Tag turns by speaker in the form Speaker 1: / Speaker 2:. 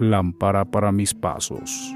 Speaker 1: lámpara para mis pasos,